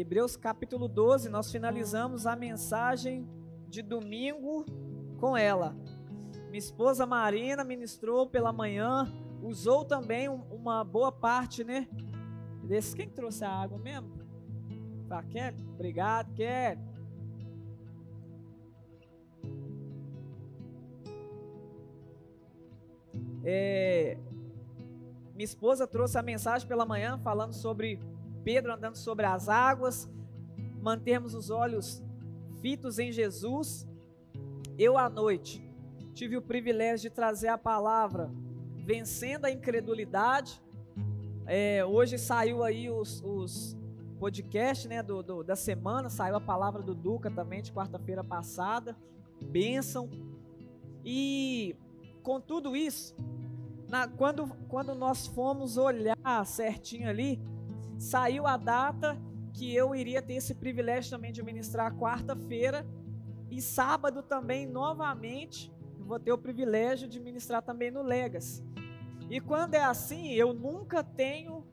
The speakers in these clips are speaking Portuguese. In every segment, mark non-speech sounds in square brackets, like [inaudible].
Hebreus capítulo 12, nós finalizamos a mensagem de domingo com ela. Minha esposa Marina ministrou pela manhã, usou também uma boa parte, né? Desse. Quem trouxe a água mesmo? Tá, Kelly? Obrigado, Kelly. É, minha esposa trouxe a mensagem pela manhã falando sobre Pedro andando sobre as águas, mantermos os olhos fitos em Jesus. Eu à noite tive o privilégio de trazer a palavra vencendo a incredulidade. É, hoje saiu aí os, os né, do, do, da semana, saiu a palavra do Duca também de quarta-feira passada. Bênção. E com tudo isso, na, quando, quando nós fomos olhar certinho ali, saiu a data que eu iria ter esse privilégio também de ministrar quarta-feira e sábado também novamente vou ter o privilégio de ministrar também no Legas. E quando é assim, eu nunca tenho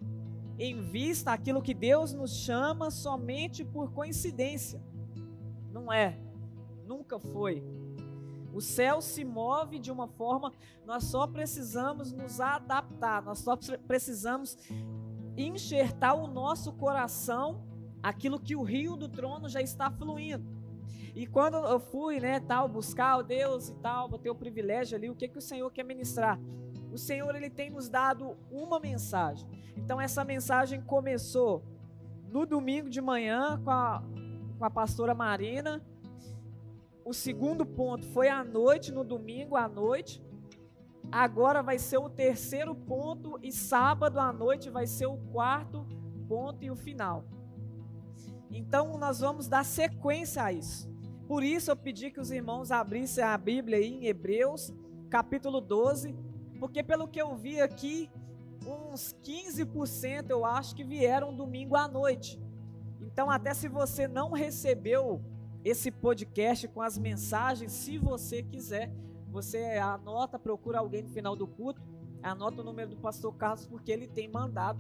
em vista aquilo que Deus nos chama somente por coincidência. Não é. Nunca foi. O céu se move de uma forma, nós só precisamos nos adaptar, nós só precisamos enxertar o nosso coração aquilo que o rio do trono já está fluindo. E quando eu fui, né, tal, buscar o Deus e tal, vou ter o privilégio ali, o que que o Senhor quer ministrar? O Senhor ele tem nos dado uma mensagem. Então essa mensagem começou no domingo de manhã com a, com a pastora Marina. O segundo ponto foi à noite, no domingo à noite. Agora vai ser o terceiro ponto e sábado à noite vai ser o quarto ponto e o final. Então nós vamos dar sequência a isso. Por isso eu pedi que os irmãos abrissem a Bíblia aí em Hebreus, capítulo 12, porque pelo que eu vi aqui, uns 15% eu acho que vieram domingo à noite. Então, até se você não recebeu esse podcast com as mensagens, se você quiser, você anota, procura alguém no final do culto, anota o número do pastor Carlos, porque ele tem mandado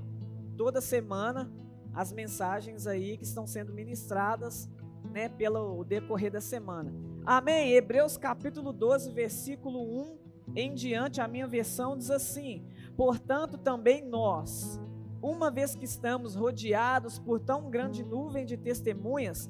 toda semana as mensagens aí que estão sendo ministradas né, pelo decorrer da semana. Amém. Hebreus capítulo 12, versículo 1 em diante, a minha versão diz assim: Portanto, também nós, uma vez que estamos rodeados por tão grande nuvem de testemunhas,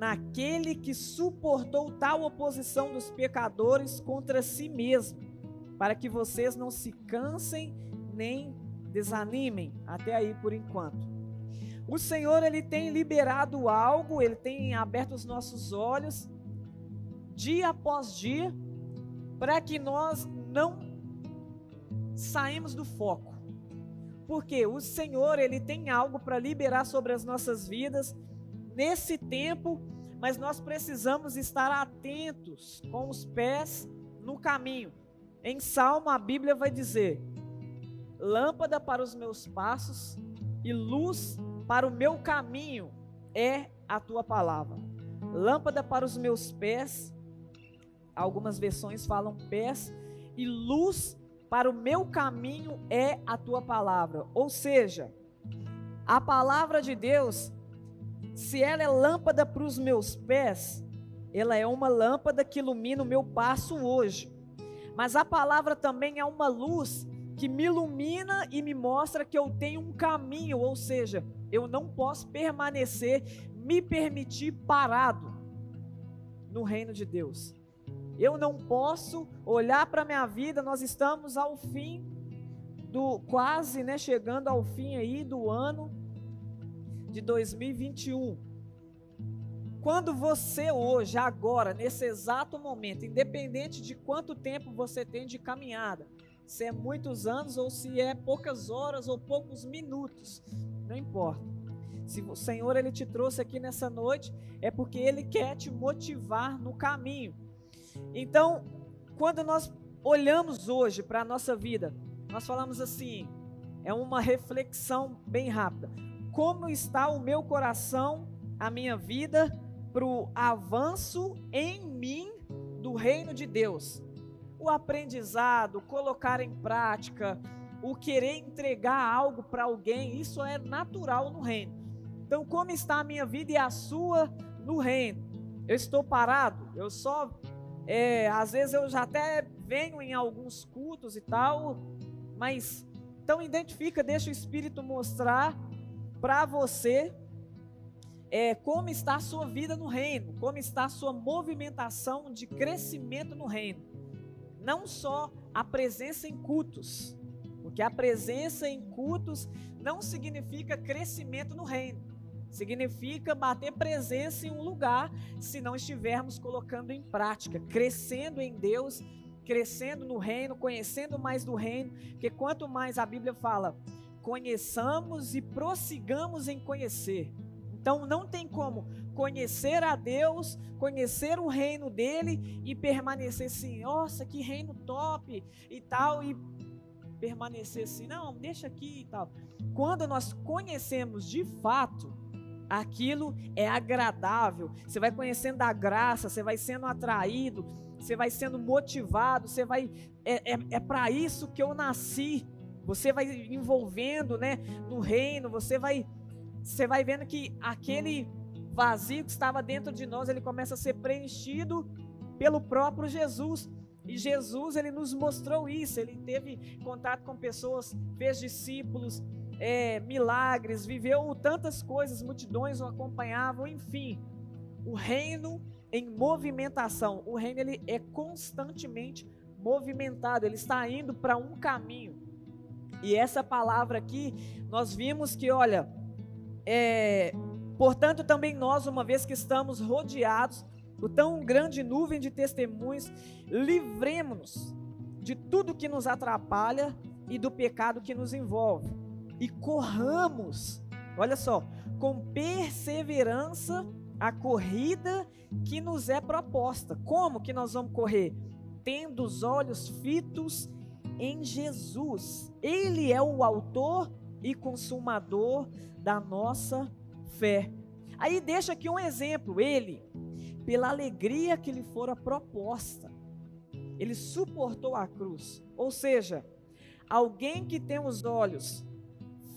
naquele que suportou tal oposição dos pecadores contra si mesmo, para que vocês não se cansem nem desanimem. Até aí por enquanto. O Senhor ele tem liberado algo, ele tem aberto os nossos olhos dia após dia para que nós não saímos do foco. Porque o Senhor ele tem algo para liberar sobre as nossas vidas nesse tempo, mas nós precisamos estar atentos com os pés no caminho. Em Salmo a Bíblia vai dizer: lâmpada para os meus passos e luz para o meu caminho é a tua palavra. Lâmpada para os meus pés, algumas versões falam pés, e luz para o meu caminho é a tua palavra. Ou seja, a palavra de Deus, se ela é lâmpada para os meus pés, ela é uma lâmpada que ilumina o meu passo hoje. Mas a palavra também é uma luz que me ilumina e me mostra que eu tenho um caminho, ou seja, eu não posso permanecer, me permitir parado no reino de Deus. Eu não posso olhar para a minha vida, nós estamos ao fim do quase, né, chegando ao fim aí do ano de 2021. Quando você hoje, agora, nesse exato momento, independente de quanto tempo você tem de caminhada, se é muitos anos ou se é poucas horas ou poucos minutos, não importa. Se o Senhor ele te trouxe aqui nessa noite, é porque ele quer te motivar no caminho. Então, quando nós olhamos hoje para a nossa vida, nós falamos assim, é uma reflexão bem rápida. Como está o meu coração, a minha vida, para o avanço em mim do reino de Deus? O aprendizado, colocar em prática, o querer entregar algo para alguém, isso é natural no reino. Então, como está a minha vida e a sua no reino? Eu estou parado, eu só. É, às vezes eu já até venho em alguns cultos e tal, mas então identifica, deixa o Espírito mostrar para você é, como está a sua vida no reino, como está a sua movimentação de crescimento no reino. Não só a presença em cultos, porque a presença em cultos não significa crescimento no reino. Significa bater presença em um lugar se não estivermos colocando em prática, crescendo em Deus crescendo no reino, conhecendo mais do reino, porque quanto mais a Bíblia fala, conheçamos e prossigamos em conhecer. Então não tem como conhecer a Deus, conhecer o reino dele e permanecer assim, nossa, que reino top e tal, e permanecer assim, não, deixa aqui e tal. Quando nós conhecemos de fato, aquilo é agradável, você vai conhecendo a graça, você vai sendo atraído, você vai sendo motivado, você vai. É, é, é para isso que eu nasci. Você vai envolvendo né, no reino, você vai, você vai vendo que aquele vazio que estava dentro de nós, ele começa a ser preenchido pelo próprio Jesus. E Jesus, ele nos mostrou isso. Ele teve contato com pessoas, fez discípulos, é, milagres, viveu tantas coisas, multidões o acompanhavam, enfim. O reino em movimentação. O reino ele é constantemente movimentado, ele está indo para um caminho. E essa palavra aqui, nós vimos que, olha, é, portanto, também nós, uma vez que estamos rodeados por tão grande nuvem de testemunhos, livremos-nos de tudo que nos atrapalha e do pecado que nos envolve. E corramos, olha só, com perseverança a corrida que nos é proposta. Como que nós vamos correr? Tendo os olhos fitos em Jesus. Ele é o autor e consumador da nossa fé. Aí deixa aqui um exemplo, ele, pela alegria que lhe fora proposta, ele suportou a cruz. Ou seja, alguém que tem os olhos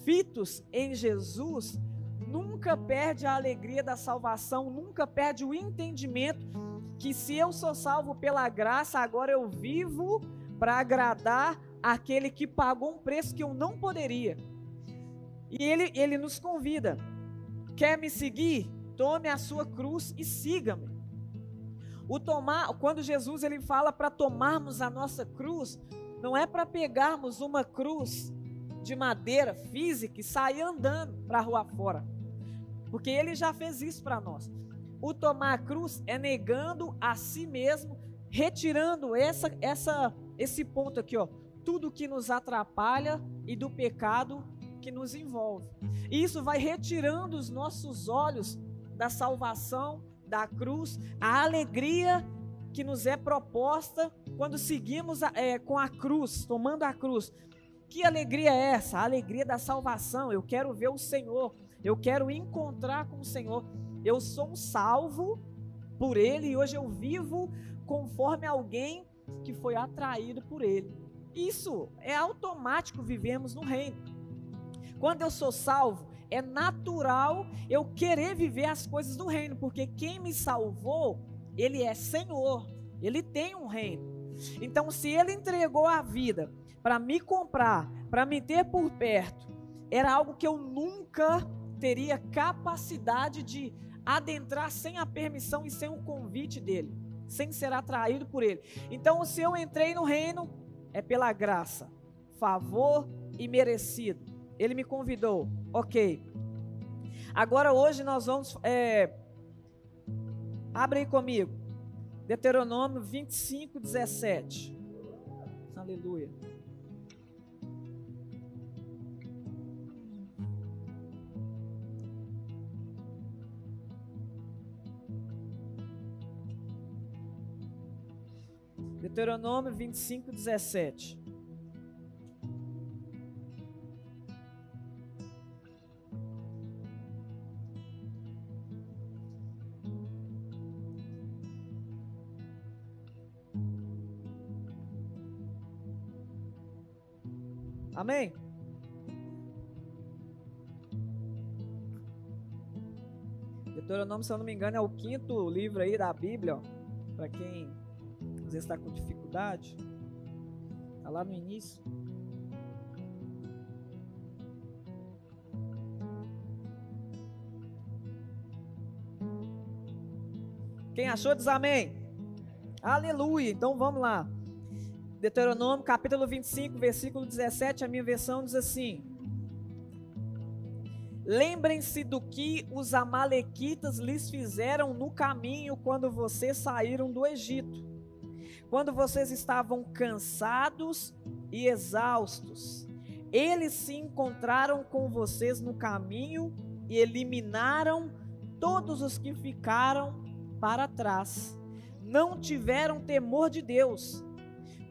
fitos em Jesus, nunca perde a alegria da salvação, nunca perde o entendimento que se eu sou salvo pela graça, agora eu vivo para agradar aquele que pagou um preço que eu não poderia. E ele, ele nos convida: quer me seguir? Tome a sua cruz e siga-me. O tomar, quando Jesus ele fala para tomarmos a nossa cruz, não é para pegarmos uma cruz de madeira física e sair andando para a rua fora. Porque ele já fez isso para nós. O tomar a cruz é negando a si mesmo, retirando essa, essa, esse ponto aqui, ó, tudo que nos atrapalha e do pecado que nos envolve. E isso vai retirando os nossos olhos da salvação, da cruz, a alegria que nos é proposta quando seguimos a, é, com a cruz, tomando a cruz. Que alegria é essa? A alegria da salvação. Eu quero ver o Senhor. Eu quero encontrar com o Senhor. Eu sou um salvo por Ele e hoje eu vivo conforme alguém que foi atraído por Ele. Isso é automático vivemos no reino. Quando eu sou salvo, é natural eu querer viver as coisas do reino, porque quem me salvou, Ele é Senhor, Ele tem um reino. Então, se Ele entregou a vida para me comprar, para me ter por perto, era algo que eu nunca teria capacidade de adentrar sem a permissão e sem o convite dele, sem ser atraído por ele. Então, se eu entrei no reino, é pela graça, favor e merecido. Ele me convidou, ok. Agora, hoje nós vamos. É, abre aí comigo. Deuteronômio 25, 17. Aleluia. Deuteronômio 25, 17. Amém? Deuteronômio, se eu não me engano, é o quinto livro aí da Bíblia, para quem está com dificuldade. Está lá no início. Quem achou diz amém. Aleluia. Então vamos lá. Deuteronômio capítulo 25, versículo 17, a minha versão diz assim: Lembrem-se do que os amalequitas lhes fizeram no caminho quando vocês saíram do Egito. Quando vocês estavam cansados e exaustos, eles se encontraram com vocês no caminho e eliminaram todos os que ficaram para trás. Não tiveram temor de Deus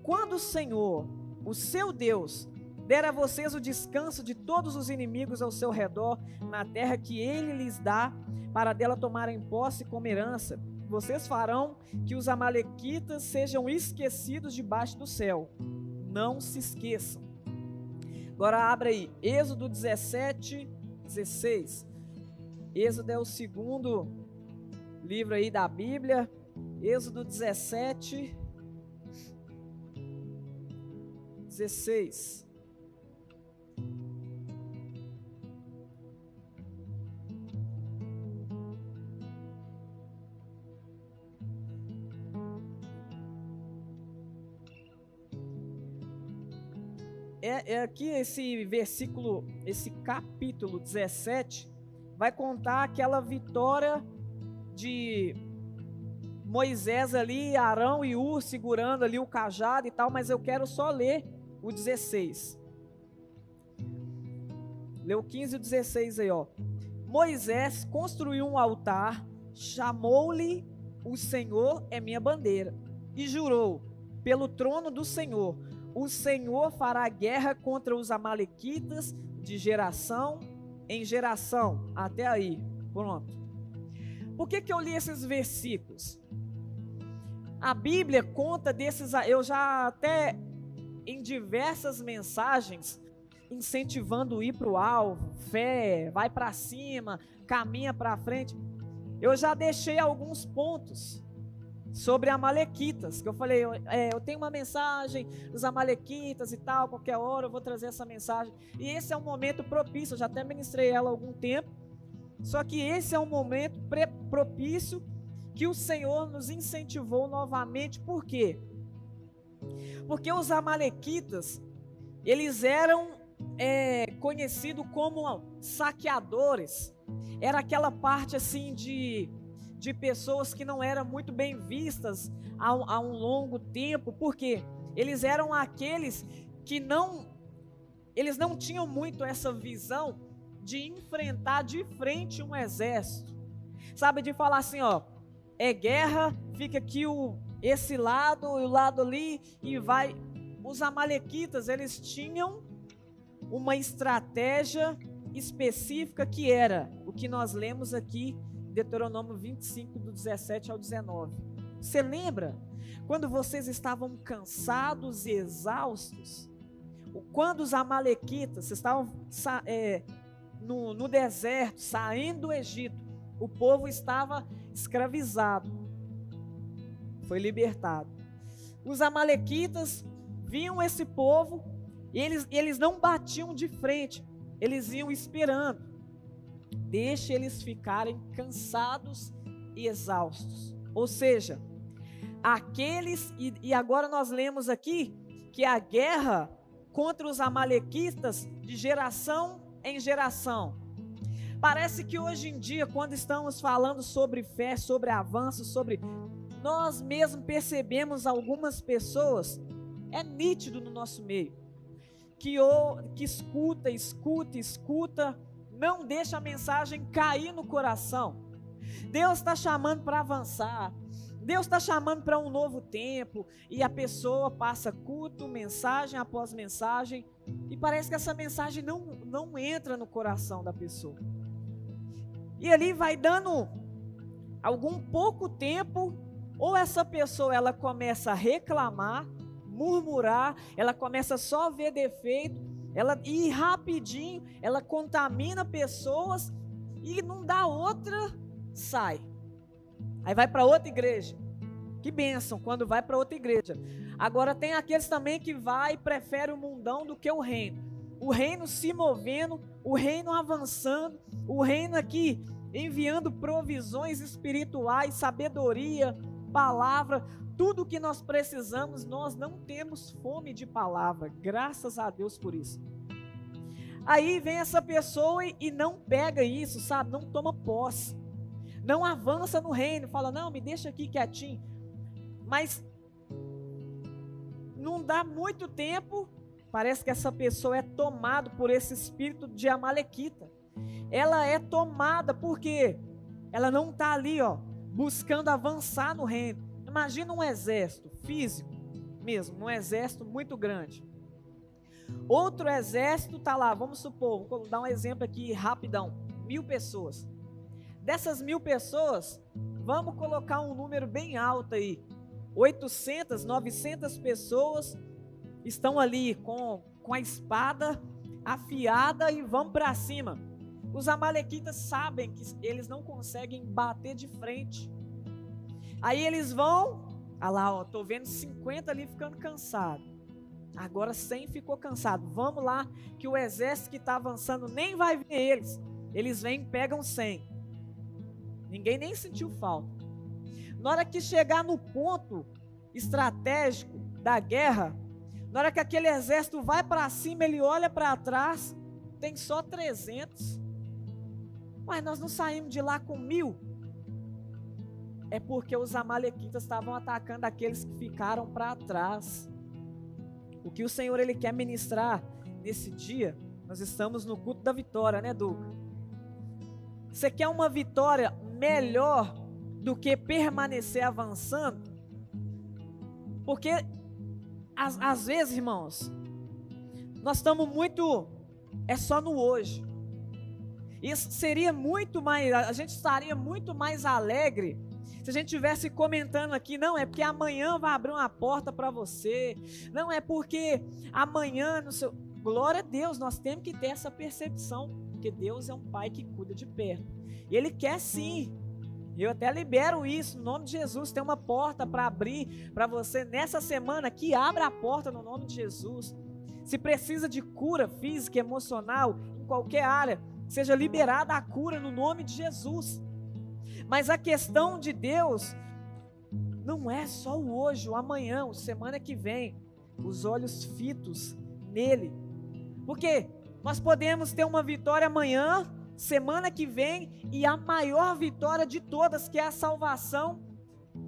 quando o Senhor, o seu Deus, der a vocês o descanso de todos os inimigos ao seu redor, na terra que ele lhes dá, para dela tomarem posse como herança, vocês farão que os amalequitas sejam esquecidos debaixo do céu. Não se esqueçam. Agora abra aí, Êxodo 17, 16. Êxodo é o segundo livro aí da Bíblia. Êxodo 17, 16. É, é aqui esse versículo, esse capítulo 17, vai contar aquela vitória de Moisés ali, Arão e Ur segurando ali o cajado e tal, mas eu quero só ler o 16. Leu o 15 e o 16 aí, ó. Moisés construiu um altar, chamou-lhe o Senhor é minha bandeira, e jurou pelo trono do Senhor: o Senhor fará guerra contra os amalequitas de geração em geração. Até aí, pronto. Por que, que eu li esses versículos? A Bíblia conta desses, eu já até em diversas mensagens incentivando ir para o alvo, fé, vai para cima, caminha para frente. Eu já deixei alguns pontos sobre Amalequitas, que eu falei, é, eu tenho uma mensagem dos Amalequitas e tal, qualquer hora eu vou trazer essa mensagem. E esse é um momento propício, eu já até ministrei ela há algum tempo. Só que esse é um momento propício que o Senhor nos incentivou novamente, por quê? Porque os amalequitas, eles eram é, conhecidos como saqueadores. Era aquela parte assim de, de pessoas que não eram muito bem vistas há, há um longo tempo. porque Eles eram aqueles que não eles não tinham muito essa visão de enfrentar de frente um exército. Sabe, de falar assim, ó, é guerra, fica aqui o esse lado e o lado ali e vai. Os amalequitas, eles tinham uma estratégia específica que era o que nós lemos aqui, Deuteronômio 25, do 17 ao 19. Você lembra? Quando vocês estavam cansados e exaustos, quando os amalequitas estavam é, no, no deserto, saindo do Egito, o povo estava escravizado foi libertado. Os amalequitas viam esse povo e eles, eles não batiam de frente, eles iam esperando. Deixe eles ficarem cansados e exaustos. Ou seja, aqueles, e, e agora nós lemos aqui que a guerra contra os amalequitas de geração em geração. Parece que hoje em dia, quando estamos falando sobre fé, sobre avanço, sobre nós mesmo percebemos algumas pessoas, é nítido no nosso meio, que, o, que escuta, escuta, escuta, não deixa a mensagem cair no coração. Deus está chamando para avançar. Deus está chamando para um novo tempo e a pessoa passa culto, mensagem após mensagem e parece que essa mensagem não, não entra no coração da pessoa. E ali vai dando algum pouco tempo, ou essa pessoa ela começa a reclamar, murmurar, ela começa só a ver defeito, ela e rapidinho ela contamina pessoas e não dá outra, sai. Aí vai para outra igreja. Que bênção quando vai para outra igreja. Agora tem aqueles também que vai e prefere o mundão do que o reino. O reino se movendo, o reino avançando, o reino aqui enviando provisões espirituais, sabedoria, palavra, tudo que nós precisamos, nós não temos fome de palavra, graças a Deus por isso. Aí vem essa pessoa e não pega isso, sabe? Não toma posse não avança no reino, fala, não, me deixa aqui quietinho. Mas não dá muito tempo, parece que essa pessoa é tomada por esse espírito de Amalequita. Ela é tomada porque ela não está ali, ó, buscando avançar no reino. Imagina um exército físico mesmo, um exército muito grande. Outro exército está lá, vamos supor, vou dar um exemplo aqui rapidão, mil pessoas. Dessas mil pessoas, vamos colocar um número bem alto aí. 800, 900 pessoas estão ali com, com a espada afiada e vão para cima. Os amalequitas sabem que eles não conseguem bater de frente. Aí eles vão, ah lá, ó, tô vendo 50 ali ficando cansado. Agora 100 ficou cansado. Vamos lá, que o exército que está avançando nem vai ver eles. Eles vêm pegam 100. Ninguém nem sentiu falta. Na hora que chegar no ponto estratégico da guerra, na hora que aquele exército vai para cima, ele olha para trás, tem só 300. Mas nós não saímos de lá com mil. É porque os amalequitas estavam atacando aqueles que ficaram para trás. O que o Senhor ele quer ministrar nesse dia, nós estamos no culto da vitória, né, Duca? Você quer uma vitória melhor do que permanecer avançando. Porque às, às vezes, irmãos, nós estamos muito é só no hoje. Isso seria muito mais, a gente estaria muito mais alegre se a gente tivesse comentando aqui, não é porque amanhã vai abrir uma porta para você, não é porque amanhã no seu glória a Deus, nós temos que ter essa percepção, porque Deus é um pai que cuida de perto. E Ele quer sim. Eu até libero isso no nome de Jesus. Tem uma porta para abrir para você nessa semana. Que abra a porta no nome de Jesus. Se precisa de cura física, emocional, em qualquer área, seja liberada a cura no nome de Jesus. Mas a questão de Deus não é só o hoje, o amanhã, o semana que vem. Os olhos fitos nele. Porque nós podemos ter uma vitória amanhã semana que vem e a maior vitória de todas, que é a salvação.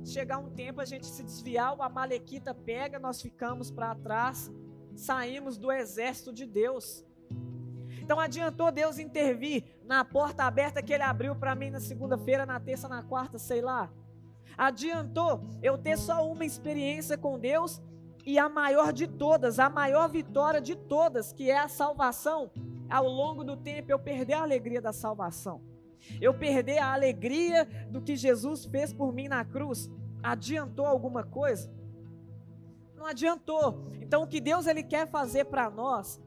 Chegar um tempo a gente se desviar, o Amalequita pega, nós ficamos para trás, saímos do exército de Deus. Então adiantou Deus intervir na porta aberta que ele abriu para mim na segunda-feira, na terça, na quarta, sei lá. Adiantou eu ter só uma experiência com Deus e a maior de todas, a maior vitória de todas, que é a salvação, ao longo do tempo eu perder a alegria da salvação. Eu perder a alegria do que Jesus fez por mim na cruz. Adiantou alguma coisa? Não adiantou. Então o que Deus ele quer fazer para nós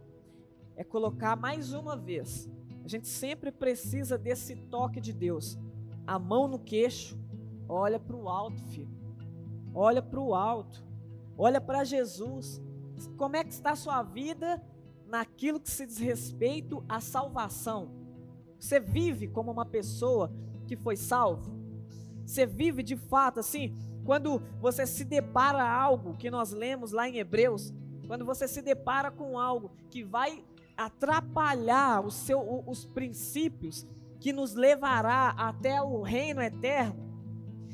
é colocar mais uma vez. A gente sempre precisa desse toque de Deus. A mão no queixo, olha para o alto, filho. Olha para o alto. Olha para Jesus. Como é que está a sua vida naquilo que se diz respeito à salvação. Você vive como uma pessoa que foi salvo? Você vive de fato assim? Quando você se depara algo que nós lemos lá em Hebreus, quando você se depara com algo que vai atrapalhar o seu, os princípios que nos levará até o reino eterno.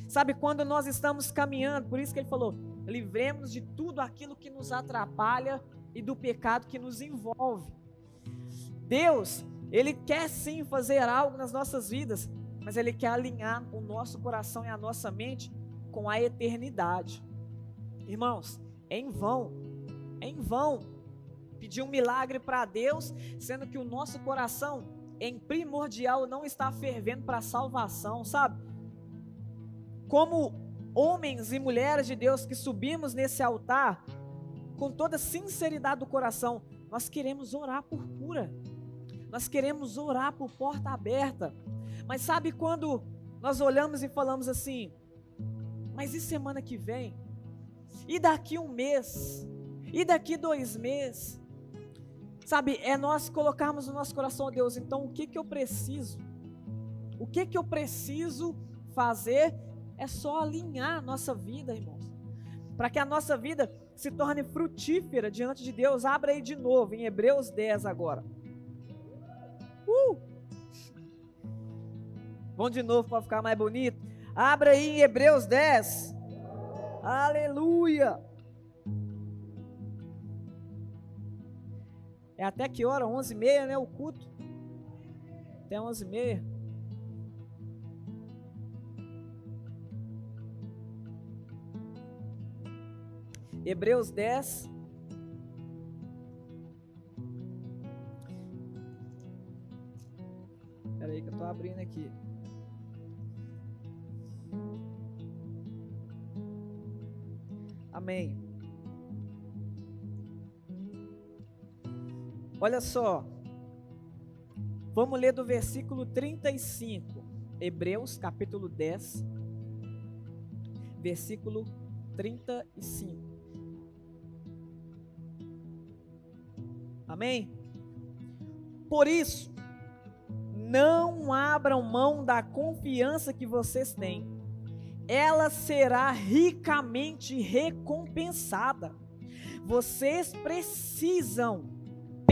Sabe, quando nós estamos caminhando, por isso que ele falou: livremos de tudo aquilo que nos atrapalha e do pecado que nos envolve. Deus, Ele quer sim fazer algo nas nossas vidas, mas Ele quer alinhar o nosso coração e a nossa mente com a eternidade. Irmãos, é em vão, é em vão pedir um milagre para Deus, sendo que o nosso coração, em primordial, não está fervendo para salvação, sabe? Como homens e mulheres de Deus que subimos nesse altar, com toda sinceridade do coração, nós queremos orar por cura. Nós queremos orar por porta aberta. Mas sabe quando nós olhamos e falamos assim: mas e semana que vem? E daqui um mês? E daqui dois meses? Sabe, é nós colocarmos no nosso coração, Deus, então o que que eu preciso? O que que eu preciso fazer? É só alinhar a nossa vida, irmãos. Para que a nossa vida se torne frutífera diante de Deus. Abra aí de novo, em Hebreus 10 agora. Uh! Vamos de novo para ficar mais bonito. Abra aí em Hebreus 10. Aleluia! É até que hora? 11h30, né? O culto. Até 11h30. Hebreus 10. Espera aí que eu estou abrindo aqui. Amém. Olha só. Vamos ler do versículo 35. Hebreus capítulo 10, versículo 35. Amém? Por isso, não abram mão da confiança que vocês têm. Ela será ricamente recompensada. Vocês precisam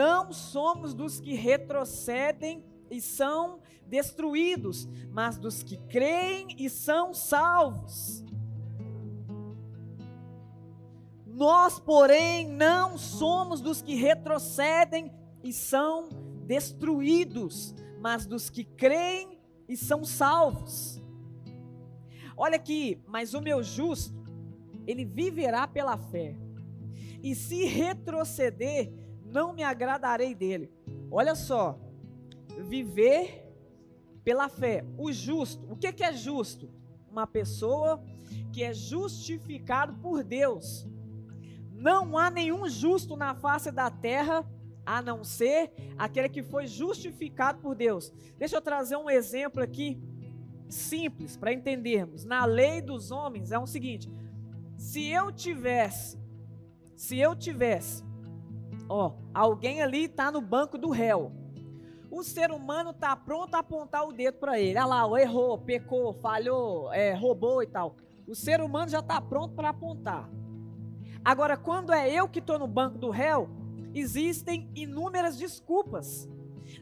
não somos dos que retrocedem e são destruídos, mas dos que creem e são salvos. Nós, porém, não somos dos que retrocedem e são destruídos, mas dos que creem e são salvos. Olha aqui, mas o meu justo, ele viverá pela fé. E se retroceder, não me agradarei dele. Olha só, viver pela fé. O justo, o que, que é justo? Uma pessoa que é justificado por Deus. Não há nenhum justo na face da terra a não ser aquele que foi justificado por Deus. Deixa eu trazer um exemplo aqui simples para entendermos. Na lei dos homens é o seguinte: se eu tivesse, se eu tivesse, ó, alguém ali está no banco do réu, o ser humano está pronto a apontar o dedo para ele. Ah lá, errou, pecou, falhou, é, roubou e tal. O ser humano já está pronto para apontar. Agora, quando é eu que estou no banco do réu, existem inúmeras desculpas.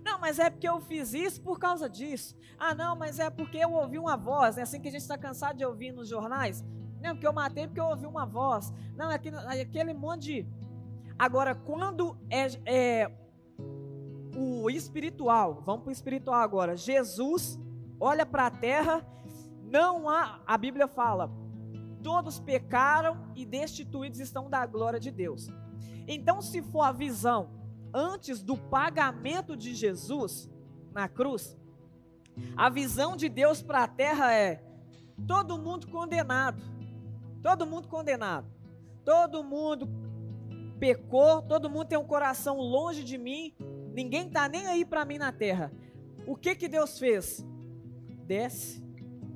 Não, mas é porque eu fiz isso por causa disso. Ah, não, mas é porque eu ouvi uma voz. É assim que a gente está cansado de ouvir nos jornais. Não, porque eu matei porque eu ouvi uma voz. Não, é aquele, é aquele monte de. Agora, quando é, é o espiritual, vamos para o espiritual agora. Jesus olha para a terra, não há, a Bíblia fala, todos pecaram e destituídos estão da glória de Deus. Então, se for a visão antes do pagamento de Jesus na cruz, a visão de Deus para a terra é todo mundo condenado. Todo mundo condenado. Todo mundo pecou, todo mundo tem um coração longe de mim, ninguém está nem aí para mim na terra. O que que Deus fez? Desce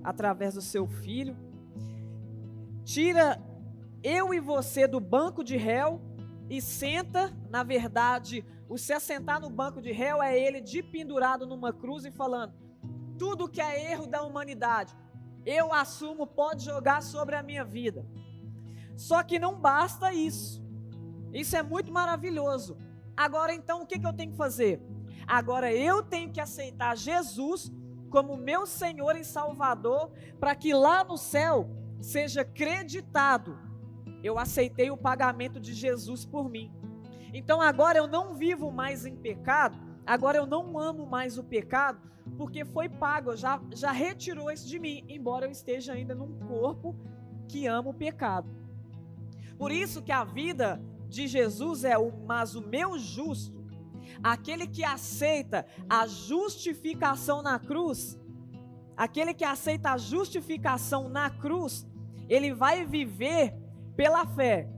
através do seu filho, tira eu e você do banco de réu e senta, na verdade, o se assentar no banco de réu é ele de pendurado numa cruz e falando: tudo que é erro da humanidade, eu assumo, pode jogar sobre a minha vida. Só que não basta isso. Isso é muito maravilhoso. Agora então o que, que eu tenho que fazer? Agora eu tenho que aceitar Jesus como meu Senhor e Salvador, para que lá no céu seja creditado. Eu aceitei o pagamento de Jesus por mim. Então agora eu não vivo mais em pecado, agora eu não amo mais o pecado, porque foi pago, já, já retirou isso de mim, embora eu esteja ainda num corpo que ama o pecado. Por isso que a vida de Jesus é o mas o meu justo, aquele que aceita a justificação na cruz, aquele que aceita a justificação na cruz, ele vai viver pela fé.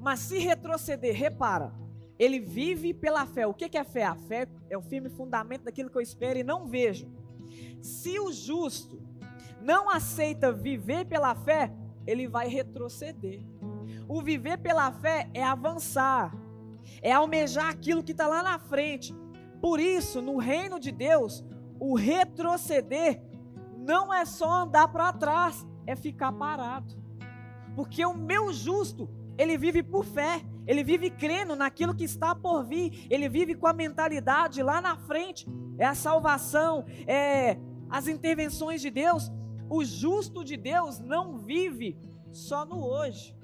Mas se retroceder, repara, ele vive pela fé. O que é fé? A fé é o firme fundamento daquilo que eu espero e não vejo. Se o justo não aceita viver pela fé, ele vai retroceder. O viver pela fé é avançar, é almejar aquilo que está lá na frente. Por isso, no reino de Deus, o retroceder não é só andar para trás, é ficar parado. Porque o meu justo, ele vive por fé, ele vive crendo naquilo que está por vir, ele vive com a mentalidade lá na frente, é a salvação, é as intervenções de Deus. O justo de Deus não vive só no hoje.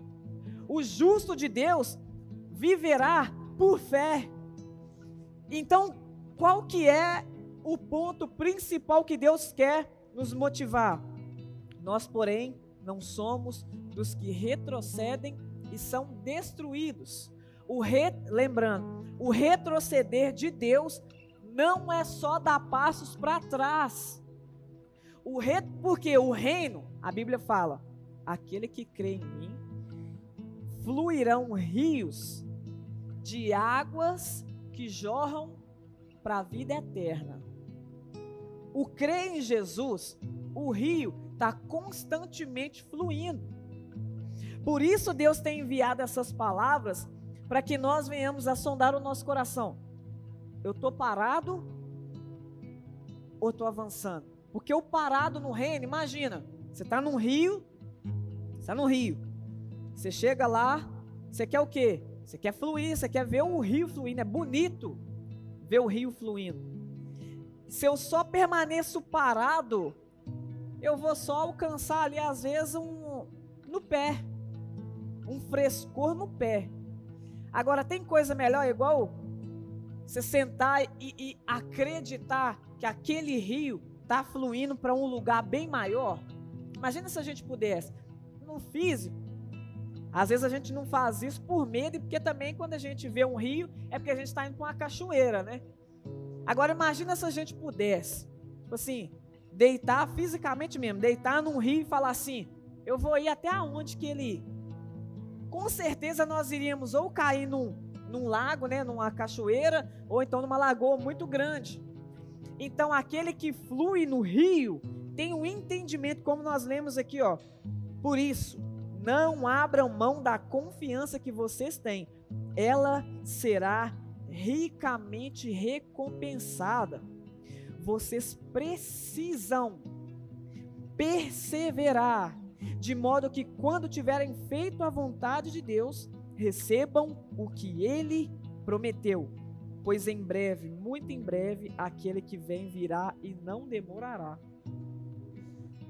O justo de Deus viverá por fé. Então, qual que é o ponto principal que Deus quer nos motivar? Nós, porém, não somos dos que retrocedem e são destruídos. O re, lembrando, o retroceder de Deus não é só dar passos para trás. O re, porque o reino, a Bíblia fala, aquele que crê em mim, fluirão rios de águas que jorram para a vida eterna. O crer em Jesus, o rio está constantemente fluindo. Por isso Deus tem enviado essas palavras para que nós venhamos a sondar o nosso coração. Eu estou parado ou estou avançando? Porque o parado no reino, imagina, você está num rio, está no rio, você chega lá, você quer o quê? Você quer fluir, você quer ver o rio fluindo, é bonito ver o rio fluindo. Se eu só permaneço parado, eu vou só alcançar ali às vezes um no pé um frescor no pé. Agora, tem coisa melhor, igual você sentar e, e acreditar que aquele rio está fluindo para um lugar bem maior? Imagina se a gente pudesse. No físico, às vezes a gente não faz isso por medo, e porque também quando a gente vê um rio, é porque a gente está indo para uma cachoeira, né? Agora imagina se a gente pudesse, tipo assim, deitar fisicamente mesmo, deitar num rio e falar assim, eu vou ir até aonde que ele com certeza nós iríamos ou cair num, num lago, né, numa cachoeira, ou então numa lagoa muito grande. Então, aquele que flui no rio tem um entendimento, como nós lemos aqui, ó. Por isso, não abram mão da confiança que vocês têm, ela será ricamente recompensada. Vocês precisam perseverar de modo que quando tiverem feito a vontade de Deus, recebam o que ele prometeu. Pois em breve, muito em breve, aquele que vem virá e não demorará.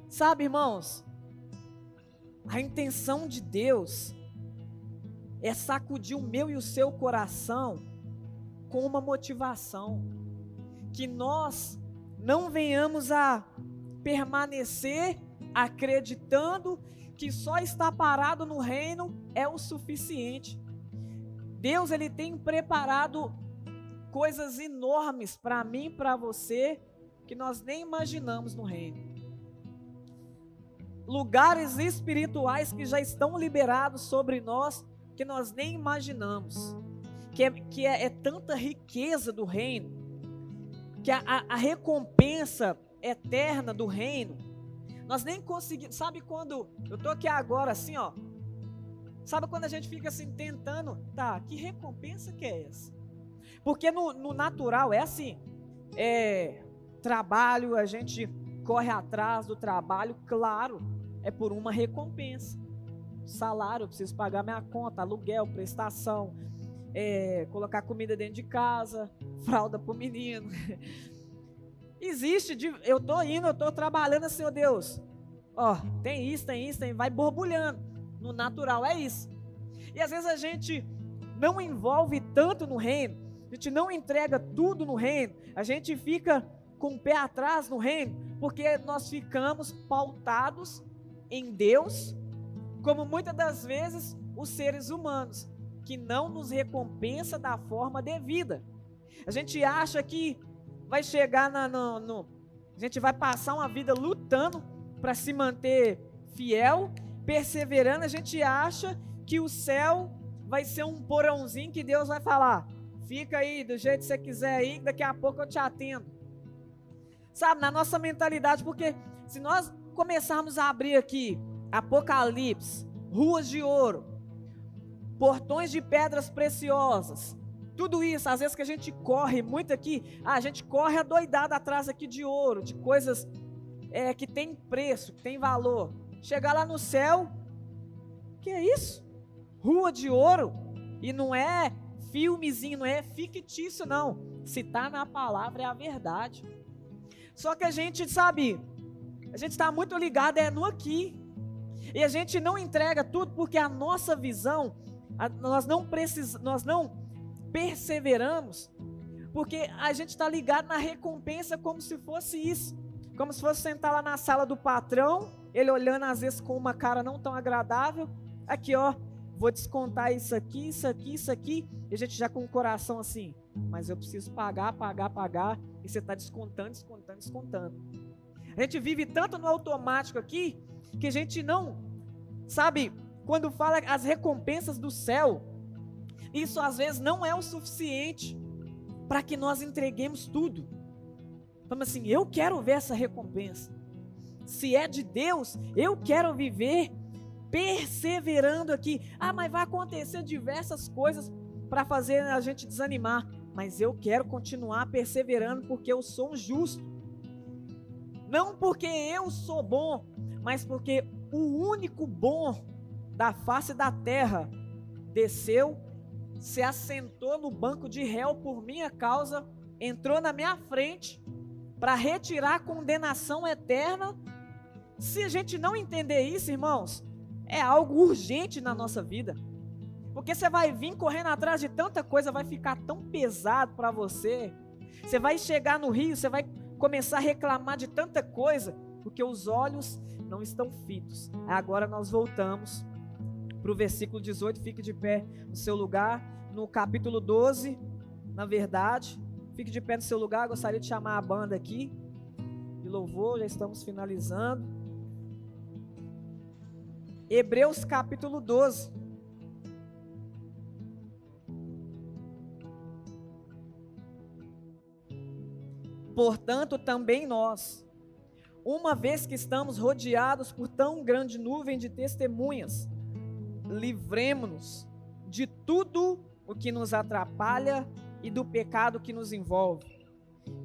Sabe, irmãos, a intenção de Deus é sacudir o meu e o seu coração com uma motivação. Que nós não venhamos a permanecer acreditando que só estar parado no reino é o suficiente. Deus ele tem preparado coisas enormes para mim, para você, que nós nem imaginamos no reino. Lugares espirituais que já estão liberados sobre nós que nós nem imaginamos. Que é, que é, é tanta riqueza do reino, que a, a, a recompensa eterna do reino nós nem conseguimos. Sabe quando eu tô aqui agora assim, ó? Sabe quando a gente fica assim tentando, tá? Que recompensa que é essa? Porque no, no natural é assim, é trabalho, a gente corre atrás do trabalho, claro, é por uma recompensa. salário, eu preciso pagar minha conta, aluguel, prestação, é, colocar comida dentro de casa, [laughs] fralda para o menino. [laughs] Existe, eu tô indo, eu tô trabalhando, Senhor Deus. Ó, tem isso, tem isso, tem, vai borbulhando. No natural é isso. E às vezes a gente não envolve tanto no reino, a gente não entrega tudo no reino, a gente fica com o pé atrás no reino, porque nós ficamos pautados em Deus, como muitas das vezes os seres humanos, que não nos recompensa da forma devida. A gente acha que vai chegar na, no, no, a gente vai passar uma vida lutando para se manter fiel, perseverando. A gente acha que o céu vai ser um porãozinho que Deus vai falar: fica aí do jeito que você quiser aí, daqui a pouco eu te atendo. Sabe, na nossa mentalidade, porque se nós começarmos a abrir aqui Apocalipse, ruas de ouro, portões de pedras preciosas, tudo isso, às vezes que a gente corre muito aqui, a gente corre adoidado atrás aqui de ouro, de coisas é, que tem preço, que tem valor. Chegar lá no céu, que é isso? Rua de ouro, e não é filmezinho, não é fictício, não. Se está na palavra é a verdade. Só que a gente sabe, a gente está muito ligado é no aqui. E a gente não entrega tudo porque a nossa visão, a, nós não precisamos, nós não perseveramos, porque a gente está ligado na recompensa como se fosse isso, como se fosse sentar lá na sala do patrão, ele olhando às vezes com uma cara não tão agradável, aqui ó, vou descontar isso aqui, isso aqui, isso aqui, e a gente já com o coração assim, mas eu preciso pagar, pagar, pagar, e você está descontando, descontando, descontando. A gente vive tanto no automático aqui, que a gente não, sabe, quando fala as recompensas do céu, isso às vezes não é o suficiente para que nós entreguemos tudo. Vamos assim, eu quero ver essa recompensa. Se é de Deus, eu quero viver perseverando aqui. Ah, mas vai acontecer diversas coisas para fazer a gente desanimar. Mas eu quero continuar perseverando porque eu sou um justo. Não porque eu sou bom, mas porque o único bom da face da terra desceu se assentou no banco de réu por minha causa, entrou na minha frente para retirar a condenação eterna. Se a gente não entender isso, irmãos, é algo urgente na nossa vida. Porque você vai vir correndo atrás de tanta coisa, vai ficar tão pesado para você. Você vai chegar no rio, você vai começar a reclamar de tanta coisa, porque os olhos não estão fitos. Agora nós voltamos para o versículo 18, fique de pé no seu lugar no capítulo 12, na verdade. Fique de pé no seu lugar, gostaria de chamar a banda aqui de louvor, já estamos finalizando. Hebreus capítulo 12. Portanto, também nós, uma vez que estamos rodeados por tão grande nuvem de testemunhas, livremos-nos de tudo o que nos atrapalha e do pecado que nos envolve,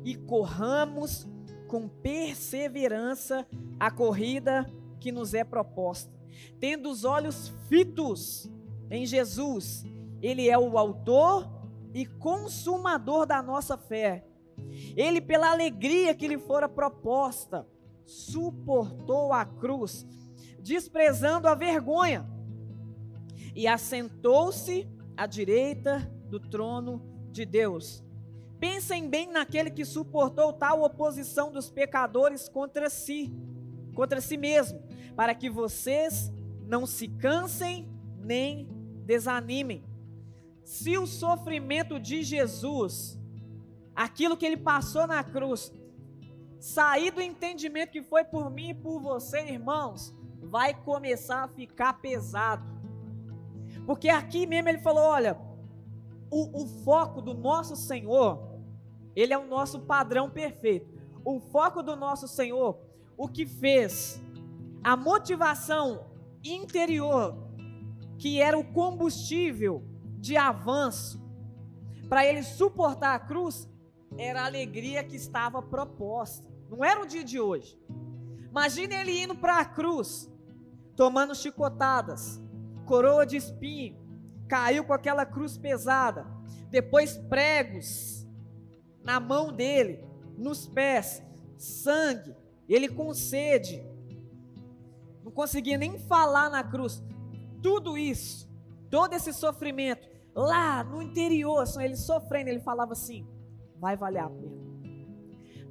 e corramos com perseverança a corrida que nos é proposta, tendo os olhos fitos em Jesus, Ele é o autor e consumador da nossa fé. Ele, pela alegria que lhe fora proposta, suportou a cruz, desprezando a vergonha, e assentou-se à direita do trono de Deus. Pensem bem naquele que suportou tal oposição dos pecadores contra si, contra si mesmo, para que vocês não se cansem nem desanimem. Se o sofrimento de Jesus, aquilo que ele passou na cruz, sair do entendimento que foi por mim e por você, irmãos, vai começar a ficar pesado. Porque aqui mesmo ele falou: olha, o, o foco do nosso Senhor, ele é o nosso padrão perfeito. O foco do nosso Senhor, o que fez, a motivação interior, que era o combustível de avanço, para ele suportar a cruz, era a alegria que estava proposta. Não era o dia de hoje. Imagine ele indo para a cruz, tomando chicotadas, coroa de espinho, caiu com aquela cruz pesada, depois pregos na mão dele, nos pés, sangue, ele com sede, não conseguia nem falar na cruz. Tudo isso, todo esse sofrimento, lá no interior, ele sofrendo, ele falava assim: vai valer a pena.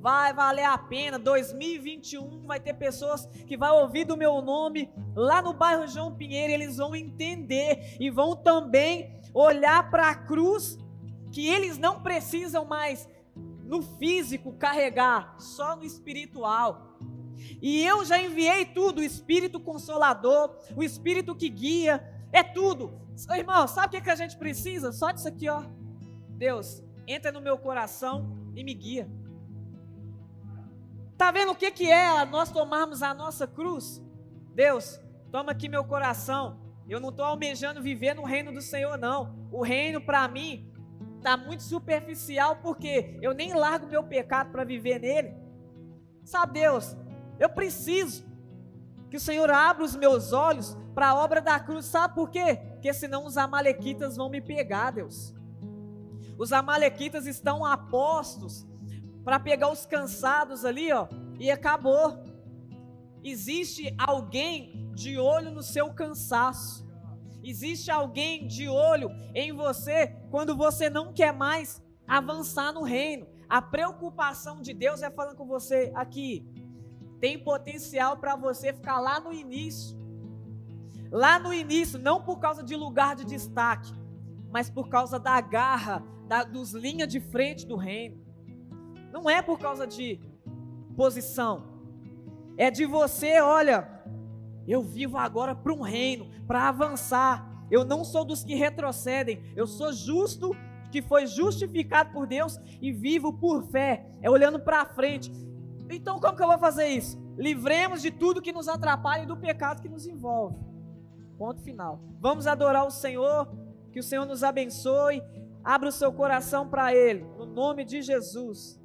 Vai valer a pena. 2021 vai ter pessoas que vão ouvir do meu nome lá no bairro João Pinheiro, eles vão entender e vão também olhar para a cruz que eles não precisam mais no físico carregar, só no espiritual. E eu já enviei tudo, o Espírito Consolador, o Espírito que guia, é tudo. Irmão, sabe o que, que a gente precisa? Só disso aqui, ó. Deus, entra no meu coração e me guia. Tá vendo o que, que é nós tomarmos a nossa cruz? Deus, toma aqui meu coração. Eu não estou almejando viver no reino do Senhor, não. O reino para mim está muito superficial porque eu nem largo meu pecado para viver nele. Sabe, Deus, eu preciso que o Senhor abra os meus olhos para a obra da cruz. Sabe por quê? Porque senão os amalequitas vão me pegar, Deus. Os amalequitas estão apostos para pegar os cansados ali, ó, e acabou. Existe alguém de olho no seu cansaço. Existe alguém de olho em você quando você não quer mais avançar no reino. A preocupação de Deus é falando com você aqui. Tem potencial para você ficar lá no início. Lá no início, não por causa de lugar de destaque, mas por causa da garra, da, dos linhas de frente do reino. Não é por causa de posição. É de você, olha, eu vivo agora para um reino, para avançar. Eu não sou dos que retrocedem. Eu sou justo, que foi justificado por Deus e vivo por fé. É olhando para frente. Então, como que eu vou fazer isso? Livremos de tudo que nos atrapalha e do pecado que nos envolve. Ponto final. Vamos adorar o Senhor. Que o Senhor nos abençoe. Abra o seu coração para Ele. No nome de Jesus.